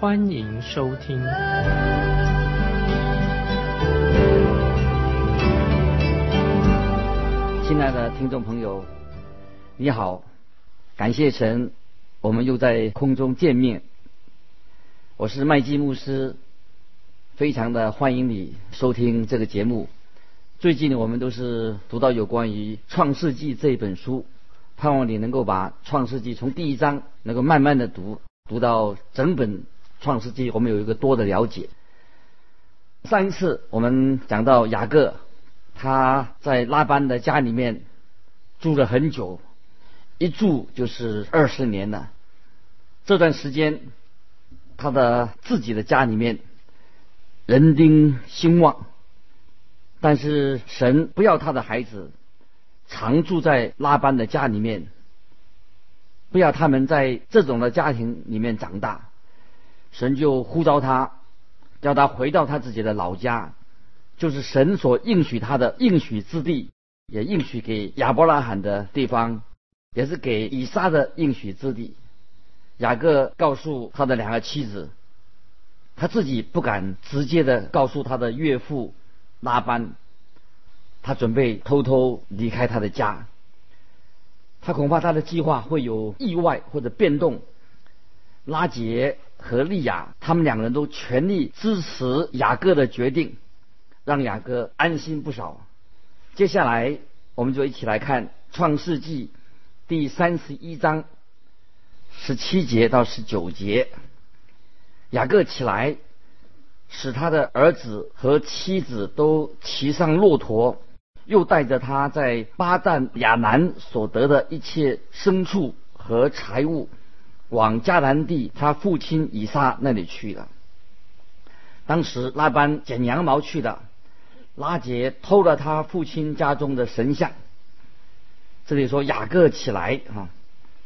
欢迎收听。亲爱的听众朋友，你好，感谢神。我们又在空中见面，我是麦基牧师，非常的欢迎你收听这个节目。最近我们都是读到有关于《创世纪》这一本书，盼望你能够把《创世纪》从第一章能够慢慢的读，读到整本《创世纪》，我们有一个多的了解。上一次我们讲到雅各，他在拉班的家里面住了很久。一住就是二十年了。这段时间，他的自己的家里面人丁兴旺，但是神不要他的孩子常住在拉班的家里面，不要他们在这种的家庭里面长大。神就呼召他，叫他回到他自己的老家，就是神所应许他的应许之地，也应许给亚伯拉罕的地方。也是给以撒的应许之地。雅各告诉他的两个妻子，他自己不敢直接的告诉他的岳父拉班，他准备偷偷离开他的家。他恐怕他的计划会有意外或者变动。拉杰和利亚他们两个人都全力支持雅各的决定，让雅各安心不少。接下来我们就一起来看创世纪。第三十一章十七节到十九节，雅各起来，使他的儿子和妻子都骑上骆驼，又带着他在巴旦亚南所得的一切牲畜和财物，往迦南地他父亲以撒那里去了。当时拉班剪羊毛去的，拉杰偷了他父亲家中的神像。这里说雅各起来啊，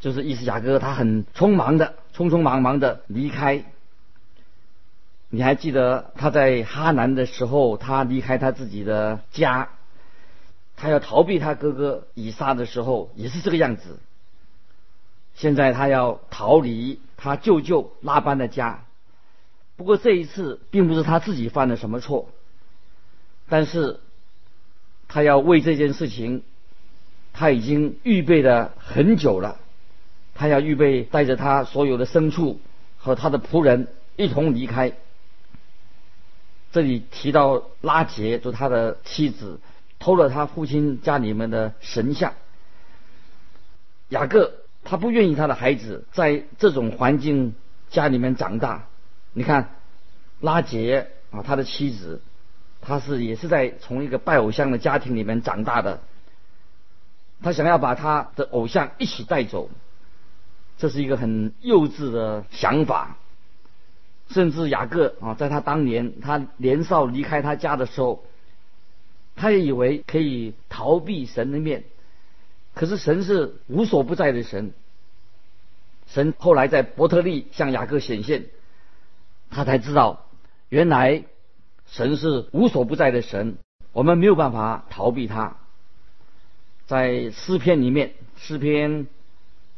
就是意思雅各他很匆忙的、匆匆忙忙的离开。你还记得他在哈南的时候，他离开他自己的家，他要逃避他哥哥以撒的时候，也是这个样子。现在他要逃离他舅舅拉班的家，不过这一次并不是他自己犯了什么错，但是他要为这件事情。他已经预备了很久了，他要预备带着他所有的牲畜和他的仆人一同离开。这里提到拉杰，就他的妻子偷了他父亲家里面的神像。雅各他不愿意他的孩子在这种环境家里面长大。你看拉杰啊，他的妻子，他是也是在从一个拜偶像的家庭里面长大的。他想要把他的偶像一起带走，这是一个很幼稚的想法。甚至雅各啊，在他当年他年少离开他家的时候，他也以为可以逃避神的面。可是神是无所不在的神。神后来在伯特利向雅各显现，他才知道原来神是无所不在的神，我们没有办法逃避他。在诗篇里面，诗篇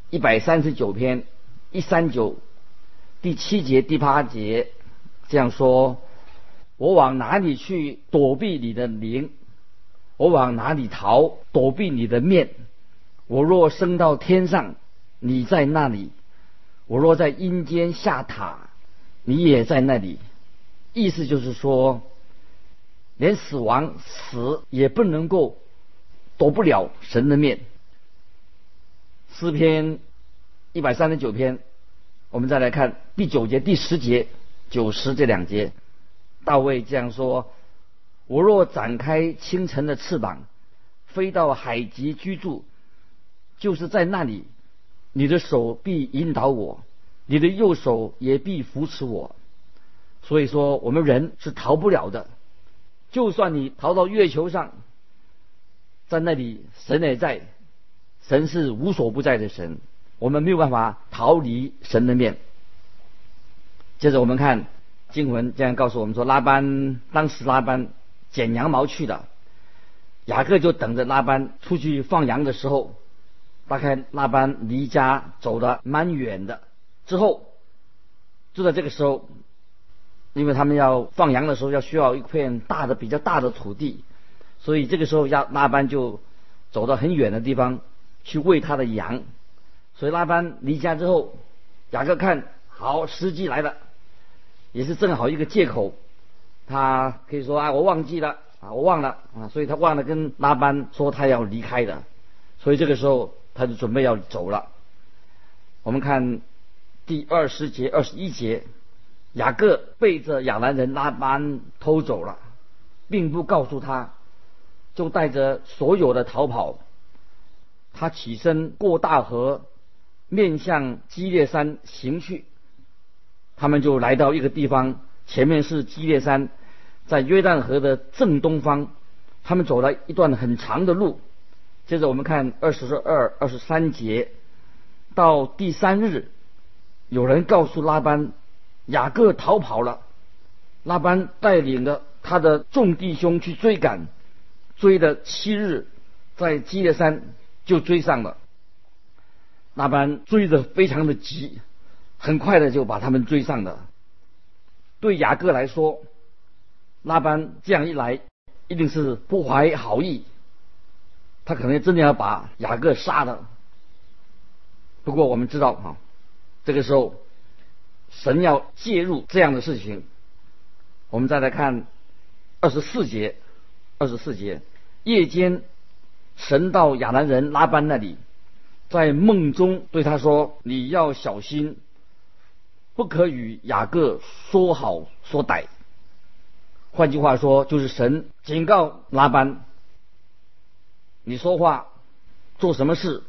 一百三十九篇一三九第七节第八节这样说：我往哪里去躲避你的灵？我往哪里逃躲避你的面？我若升到天上，你在那里；我若在阴间下塔，你也在那里。意思就是说，连死亡死也不能够。躲不了神的面。诗篇一百三十九篇，我们再来看第九节、第十节、九十这两节。大卫这样说：“我若展开清晨的翅膀，飞到海极居住，就是在那里，你的手必引导我，你的右手也必扶持我。”所以说，我们人是逃不了的。就算你逃到月球上，在那里，神也在。神是无所不在的神，我们没有办法逃离神的面。接着我们看经文这样告诉我们说，拉班当时拉班剪羊毛去了，雅各就等着拉班出去放羊的时候。大概拉班离家走的蛮远的，之后就在这个时候，因为他们要放羊的时候要需要一片大的比较大的土地，所以这个时候亚拉班就走到很远的地方去喂他的羊。所以拉班离家之后，雅各看好时机来了，也是正好一个借口，他可以说啊我忘记了啊我忘了啊，所以他忘了跟拉班说他要离开的，所以这个时候。他就准备要走了。我们看第二十节、二十一节，雅各背着亚兰人拉班偷走了，并不告诉他，就带着所有的逃跑。他起身过大河，面向基列山行去。他们就来到一个地方，前面是基列山，在约旦河的正东方。他们走了一段很长的路。接着我们看二十二、二十三节，到第三日，有人告诉拉班，雅各逃跑了。拉班带领了他的众弟兄去追赶，追了七日，在基列山就追上了。拉班追得非常的急，很快的就把他们追上了。对雅各来说，拉班这样一来，一定是不怀好意。他可能真的要把雅各杀了。不过我们知道啊，这个时候神要介入这样的事情。我们再来看二十四节，二十四节，夜间神到亚兰人拉班那里，在梦中对他说：“你要小心，不可与雅各说好说歹。”换句话说，就是神警告拉班。你说话，做什么事，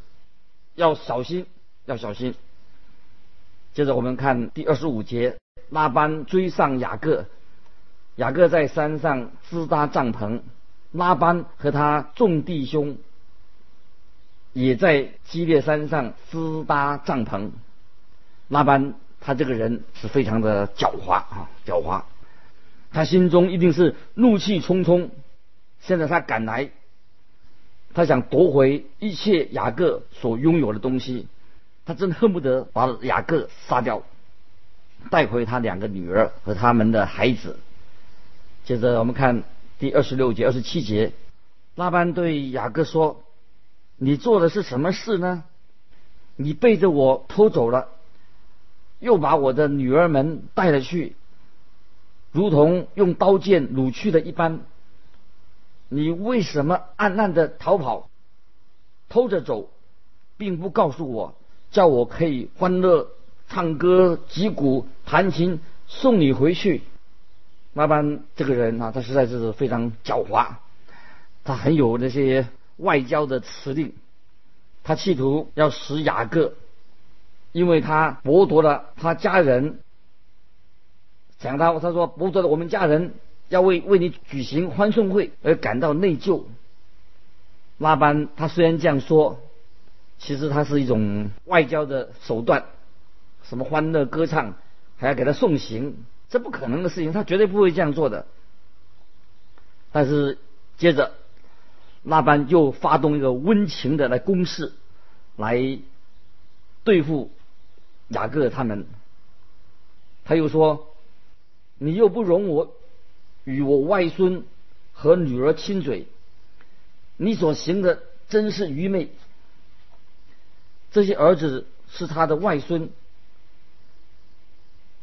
要小心，要小心。接着我们看第二十五节，拉班追上雅各，雅各在山上支搭帐篷，拉班和他众弟兄也在基列山上支搭帐篷。拉班他这个人是非常的狡猾啊，狡猾，他心中一定是怒气冲冲。现在他赶来。他想夺回一切雅各所拥有的东西，他真恨不得把雅各杀掉，带回他两个女儿和他们的孩子。接着我们看第二十六节、二十七节，拉班对雅各说：“你做的是什么事呢？你背着我偷走了，又把我的女儿们带了去，如同用刀剑掳去的一般。”你为什么暗暗的逃跑，偷着走，并不告诉我，叫我可以欢乐唱歌、击鼓、弹琴，送你回去？拉班这个人啊，他实在是非常狡猾，他很有那些外交的辞令，他企图要使雅各，因为他剥夺了他家人，讲他他说剥夺了我们家人。要为为你举行欢送会而感到内疚。拉班他虽然这样说，其实他是一种外交的手段，什么欢乐歌唱，还要给他送行，这不可能的事情，他绝对不会这样做的。但是接着，拉班又发动一个温情的来攻势，来对付雅各他们。他又说：“你又不容我。”与我外孙和女儿亲嘴，你所行的真是愚昧。这些儿子是他的外孙，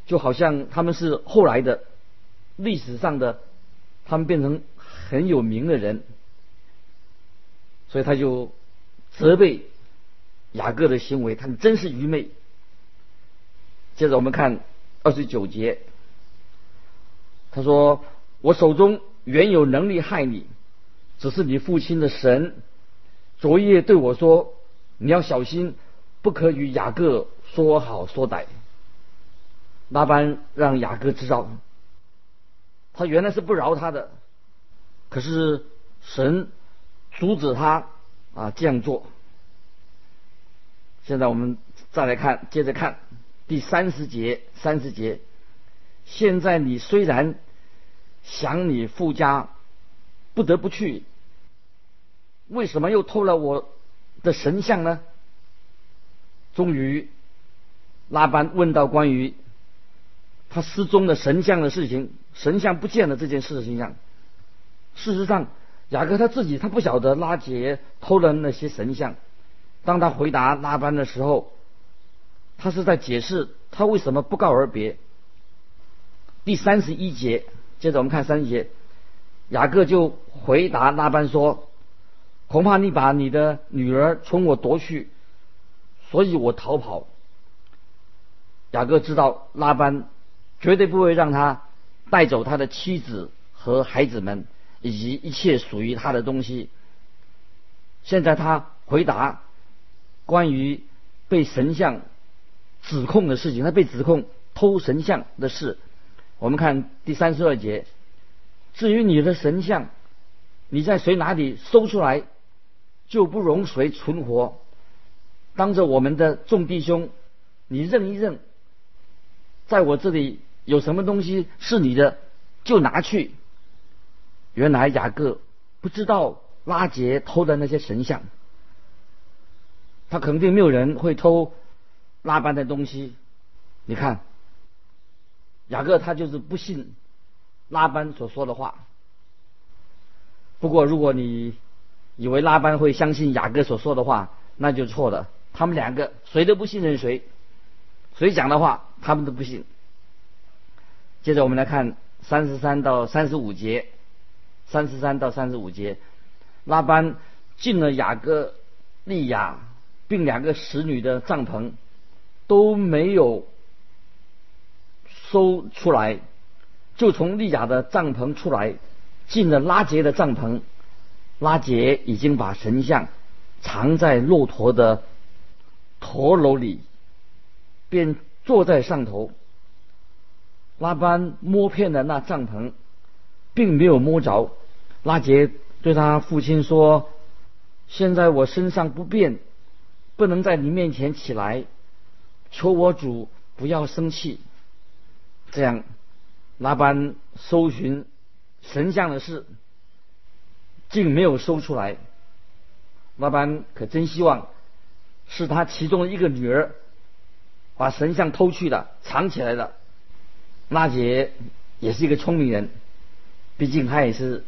就好像他们是后来的历史上的，他们变成很有名的人，所以他就责备雅各的行为，他们真是愚昧。接着我们看二十九节，他说。我手中原有能力害你，只是你父亲的神昨夜对我说：“你要小心，不可与雅各说好说歹。”拉班让雅各知道，他原来是不饶他的，可是神阻止他啊这样做。现在我们再来看，接着看第三十节，三十节。现在你虽然想你父家不得不去，为什么又偷了我的神像呢？终于，拉班问到关于他失踪的神像的事情，神像不见了这件事情上，事实上，雅各他自己他不晓得拉杰偷了那些神像。当他回答拉班的时候，他是在解释他为什么不告而别。第三十一节，接着我们看三节，雅各就回答拉班说：“恐怕你把你的女儿从我夺去，所以我逃跑。”雅各知道拉班绝对不会让他带走他的妻子和孩子们以及一切属于他的东西。现在他回答。关于被神像指控的事情，他被指控偷神像的事，我们看第三十二节。至于你的神像，你在谁哪里搜出来，就不容谁存活。当着我们的众弟兄，你认一认，在我这里有什么东西是你的，就拿去。原来雅各不知道拉杰偷的那些神像。他肯定没有人会偷拉班的东西。你看，雅各他就是不信拉班所说的话。不过，如果你以为拉班会相信雅各所说的话，那就错了。他们两个谁都不信任谁，谁讲的话他们都不信。接着我们来看三十三到三十五节，三十三到三十五节，拉班进了雅各利亚。并两个使女的帐篷都没有搜出来，就从利亚的帐篷出来，进了拉杰的帐篷。拉杰已经把神像藏在骆驼的驼楼里，便坐在上头。拉班摸遍了那帐篷，并没有摸着。拉杰对他父亲说：“现在我身上不便。”不能在你面前起来，求我主不要生气。这样，拉班搜寻神像的事，竟没有搜出来。拉班可真希望是他其中的一个女儿把神像偷去的，藏起来的。娜姐也是一个聪明人，毕竟她也是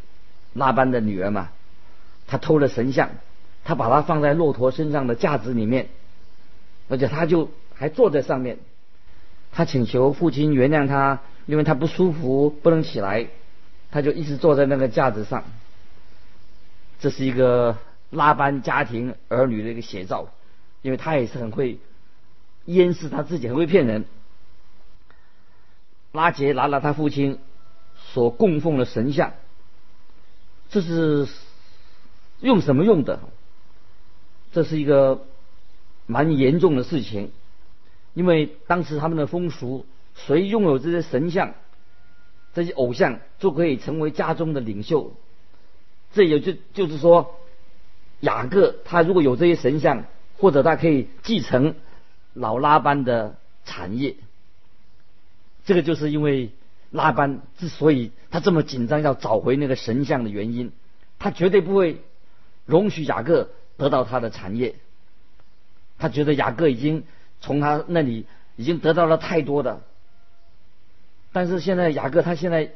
拉班的女儿嘛，她偷了神像。她把它放在骆驼身上的架子里面，而且她就还坐在上面。他请求父亲原谅他，因为他不舒服不能起来，他就一直坐在那个架子上。这是一个拉班家庭儿女的一个写照，因为他也是很会掩饰他自己，很会骗人。拉杰拿了他父亲所供奉的神像，这是用什么用的？这是一个蛮严重的事情，因为当时他们的风俗，谁拥有这些神像、这些偶像，就可以成为家中的领袖。这也就就是说，雅各他如果有这些神像，或者他可以继承老拉班的产业。这个就是因为拉班之所以他这么紧张要找回那个神像的原因，他绝对不会容许雅各。得到他的产业，他觉得雅各已经从他那里已经得到了太多的，但是现在雅各他现在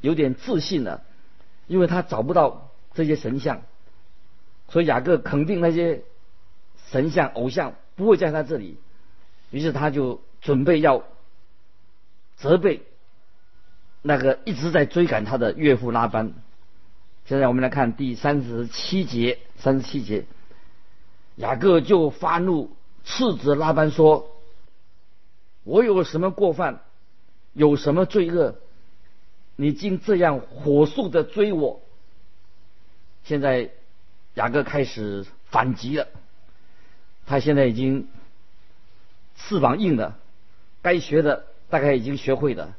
有点自信了，因为他找不到这些神像，所以雅各肯定那些神像偶像不会在他这里，于是他就准备要责备那个一直在追赶他的岳父拉班。现在我们来看第三十七节，三十七节。雅各就发怒，斥责拉班说：“我有什么过犯，有什么罪恶，你竟这样火速的追我？”现在雅各开始反击了，他现在已经翅膀硬了，该学的大概已经学会了。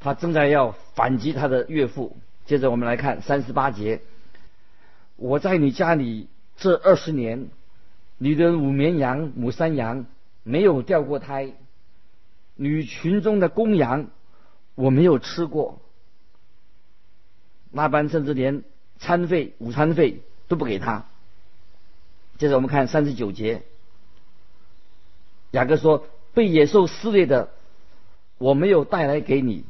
他正在要反击他的岳父。接着我们来看三十八节：我在你家里这二十年，你的母绵羊、母山羊没有掉过胎，女群中的公羊我没有吃过。那班甚至连餐费、午餐费都不给他。接着我们看三十九节，雅各说：“被野兽撕裂的，我没有带来给你，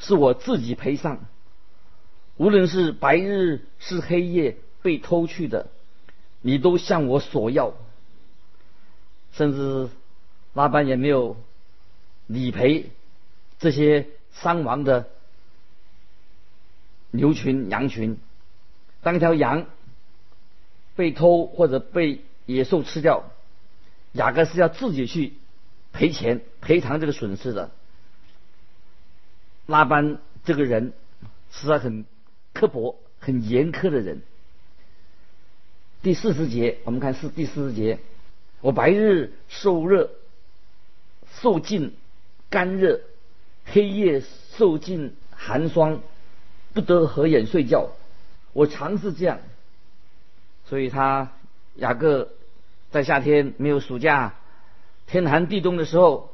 是我自己赔上。无论是白日是黑夜被偷去的，你都向我索要。甚至拉班也没有理赔这些伤亡的。”牛群、羊群，当一条羊被偷或者被野兽吃掉，雅各是要自己去赔钱、赔偿这个损失的。拉班这个人实在很刻薄、很严苛的人。第四十节，我们看是第四十节，我白日受热，受尽干热；黑夜受尽寒霜。不得合眼睡觉，我常是这样，所以他雅各在夏天没有暑假，天寒地冻的时候，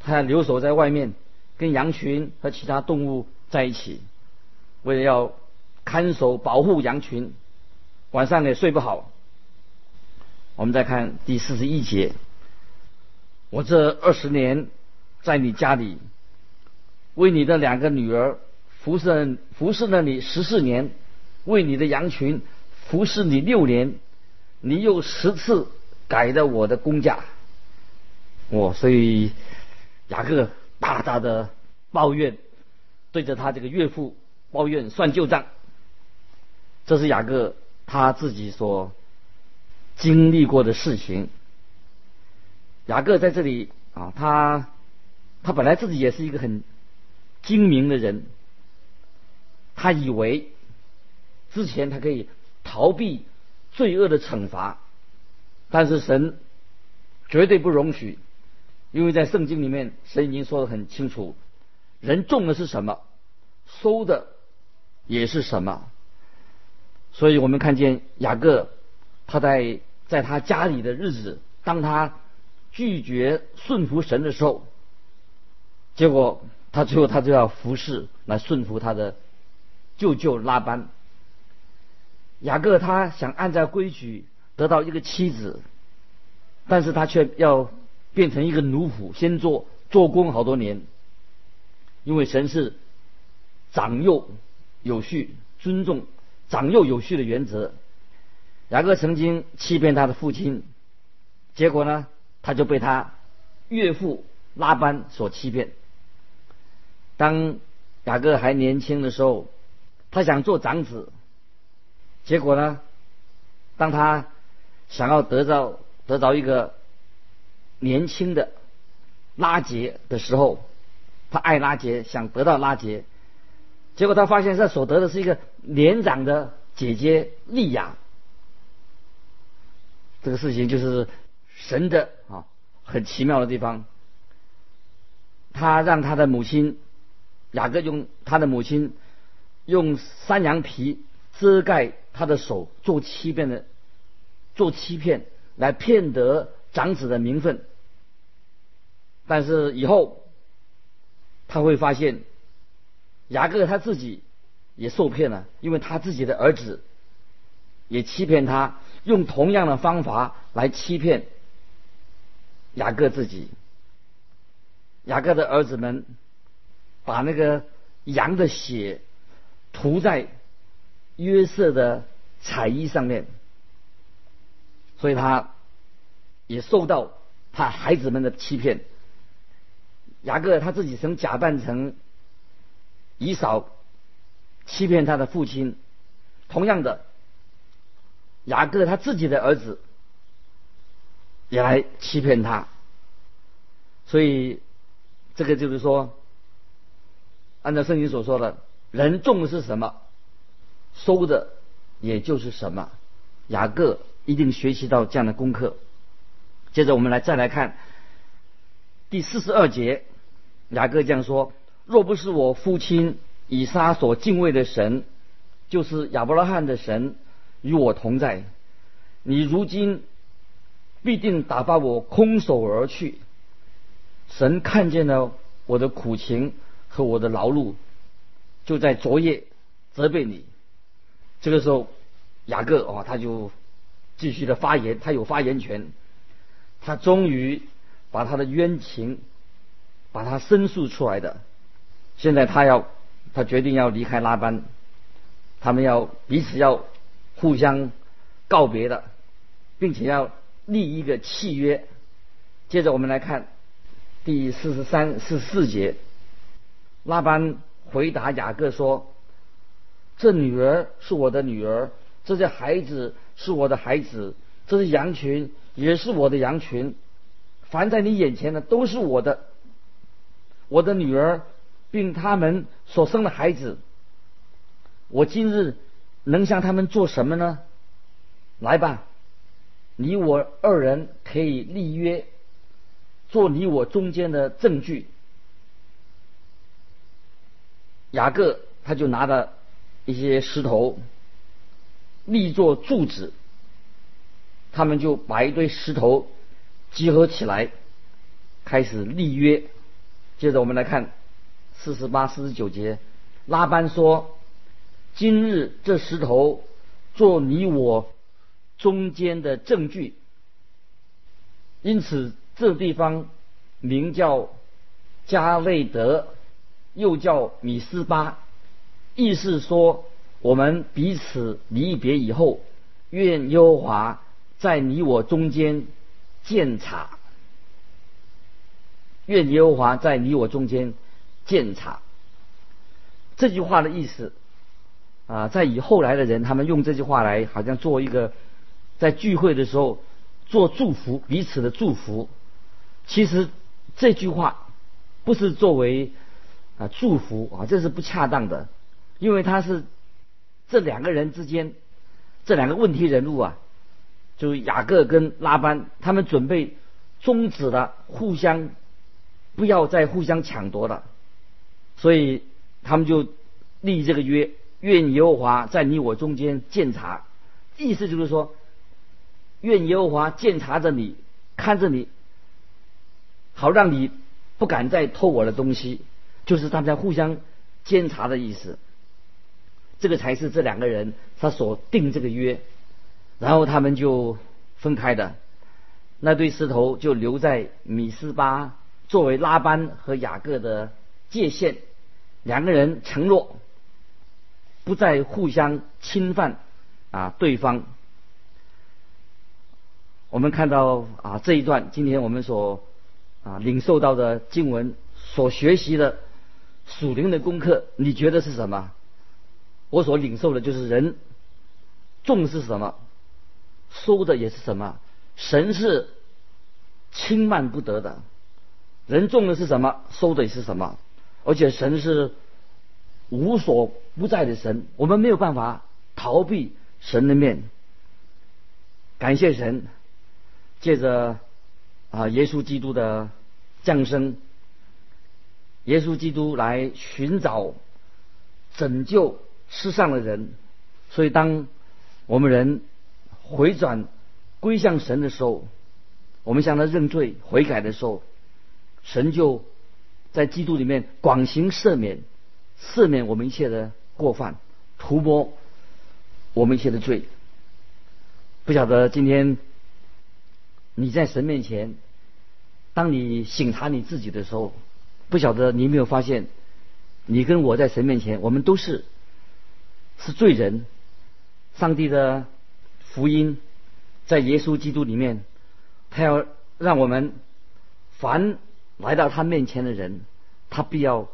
他留守在外面，跟羊群和其他动物在一起，为了要看守保护羊群，晚上也睡不好。我们再看第四十一节，我这二十年在你家里，为你的两个女儿。服侍服侍了你十四年，为你的羊群服侍你六年，你又十次改了我的工价，我所以雅各大大的抱怨，对着他这个岳父抱怨算旧账。这是雅各他自己所经历过的事情。雅各在这里啊，他他本来自己也是一个很精明的人。他以为之前他可以逃避罪恶的惩罚，但是神绝对不容许，因为在圣经里面，神已经说的很清楚，人种的是什么，收的也是什么。所以我们看见雅各他在在他家里的日子，当他拒绝顺服神的时候，结果他最后他就要服侍来顺服他的。舅舅拉班，雅各他想按照规矩得到一个妻子，但是他却要变成一个奴仆，先做做工好多年。因为神是长幼有序，尊重长幼有序的原则。雅各曾经欺骗他的父亲，结果呢，他就被他岳父拉班所欺骗。当雅各还年轻的时候。他想做长子，结果呢？当他想要得到得到一个年轻的拉杰的时候，他爱拉杰，想得到拉杰，结果他发现他所得的是一个年长的姐姐莉亚。这个事情就是神的啊，很奇妙的地方。他让他的母亲雅各用他的母亲。用山羊皮遮盖他的手，做欺骗的，做欺骗来骗得长子的名分。但是以后他会发现，雅各他自己也受骗了，因为他自己的儿子也欺骗他，用同样的方法来欺骗雅各自己。雅各的儿子们把那个羊的血。涂在约瑟的彩衣上面，所以他也受到他孩子们的欺骗。雅各他自己曾假扮成以扫，欺骗他的父亲。同样的，雅各他自己的儿子也来欺骗他。所以，这个就是说，按照圣经所说的。人种的是什么，收的也就是什么。雅各一定学习到这样的功课。接着我们来再来看第四十二节，雅各这样说：“若不是我父亲以撒所敬畏的神，就是亚伯拉罕的神与我同在，你如今必定打发我空手而去。神看见了我的苦情和我的劳碌，就在昨夜责备你。这个时候，雅各哦，他就继续的发言，他有发言权。他终于把他的冤情把他申诉出来的。现在他要，他决定要离开拉班，他们要彼此要互相告别的，并且要立一个契约。接着我们来看第四十三、四十四节，拉班回答雅各说。这女儿是我的女儿，这些孩子是我的孩子，这些羊群也是我的羊群，凡在你眼前的都是我的。我的女儿，并他们所生的孩子，我今日能向他们做什么呢？来吧，你我二人可以立约，做你我中间的证据。雅各他就拿着。一些石头立作柱子，他们就把一堆石头集合起来，开始立约。接着我们来看四十八、四十九节，拉班说：“今日这石头做你我中间的证据。”因此，这地方名叫加内德，又叫米斯巴。意思说，我们彼此离别以后，愿耶和华在你我中间鉴察。愿耶和华在你我中间鉴察。这句话的意思啊，在以后来的人，他们用这句话来，好像做一个在聚会的时候做祝福彼此的祝福。其实这句话不是作为啊祝福啊，这是不恰当的。因为他是这两个人之间这两个问题人物啊，就雅各跟拉班，他们准备终止了互相不要再互相抢夺了，所以他们就立这个约，愿耶和华在你我中间鉴察，意思就是说，愿耶和华鉴察着你，看着你，好让你不敢再偷我的东西，就是他们在互相监察的意思。这个才是这两个人他所定这个约，然后他们就分开的，那对石头就留在米斯巴作为拉班和雅各的界限，两个人承诺不再互相侵犯啊对方。我们看到啊这一段，今天我们所啊领受到的经文所学习的属灵的功课，你觉得是什么？我所领受的就是人种是什么，收的也是什么。神是轻慢不得的，人种的是什么，收的也是什么。而且神是无所不在的神，我们没有办法逃避神的面。感谢神，借着啊耶稣基督的降生，耶稣基督来寻找拯救。世上的人，所以当我们人回转归向神的时候，我们向他认罪悔改的时候，神就在基督里面广行赦免，赦免我们一切的过犯，涂抹我们一切的罪。不晓得今天你在神面前，当你省察你自己的时候，不晓得你有没有发现，你跟我在神面前，我们都是。是罪人，上帝的福音在耶稣基督里面，他要让我们凡来到他面前的人，他必要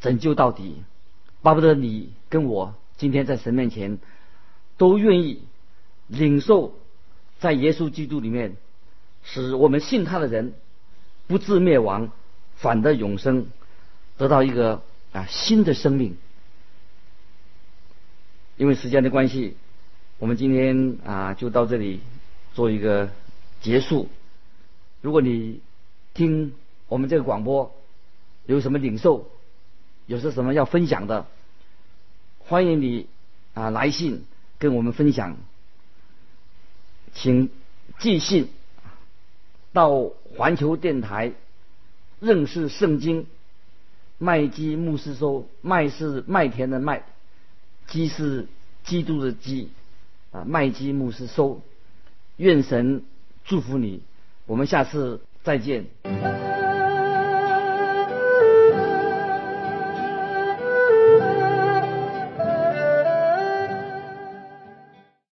拯救到底。巴不得你跟我今天在神面前都愿意领受在耶稣基督里面，使我们信他的人不至灭亡，反得永生，得到一个啊新的生命。因为时间的关系，我们今天啊就到这里做一个结束。如果你听我们这个广播有什么领受，有些什么要分享的，欢迎你啊来信跟我们分享，请寄信到环球电台认识圣经麦基牧师收，麦是麦田的麦，基是基督的基啊，麦基牧师收，愿神祝福你，我们下次再见。